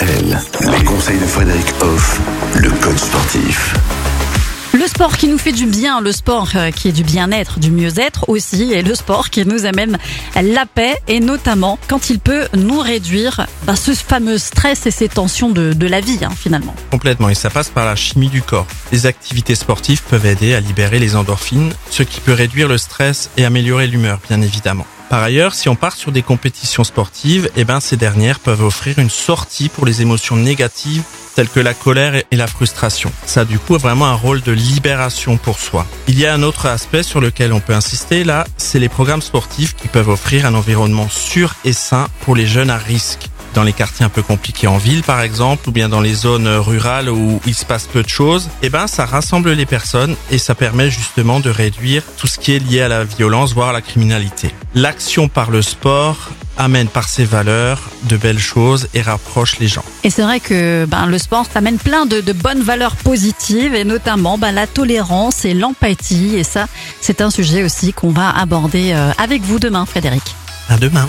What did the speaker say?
Les conseils de Frédéric Hoff, le coach sportif. Le sport qui nous fait du bien, le sport euh, qui est du bien-être, du mieux-être aussi, et le sport qui nous amène la paix, et notamment quand il peut nous réduire bah, ce fameux stress et ces tensions de, de la vie hein, finalement. Complètement, et ça passe par la chimie du corps. Les activités sportives peuvent aider à libérer les endorphines, ce qui peut réduire le stress et améliorer l'humeur, bien évidemment. Par ailleurs, si on part sur des compétitions sportives, eh ben, ces dernières peuvent offrir une sortie pour les émotions négatives telles que la colère et la frustration. Ça a du coup vraiment un rôle de libération pour soi. Il y a un autre aspect sur lequel on peut insister là, c'est les programmes sportifs qui peuvent offrir un environnement sûr et sain pour les jeunes à risque dans les quartiers un peu compliqués en ville par exemple ou bien dans les zones rurales où il se passe peu de choses, eh ben ça rassemble les personnes et ça permet justement de réduire tout ce qui est lié à la violence voire à la criminalité. L'action par le sport amène par ses valeurs de belles choses et rapproche les gens. Et c'est vrai que ben, le sport, ça amène plein de, de bonnes valeurs positives et notamment ben, la tolérance et l'empathie. Et ça, c'est un sujet aussi qu'on va aborder euh, avec vous demain, Frédéric. À demain.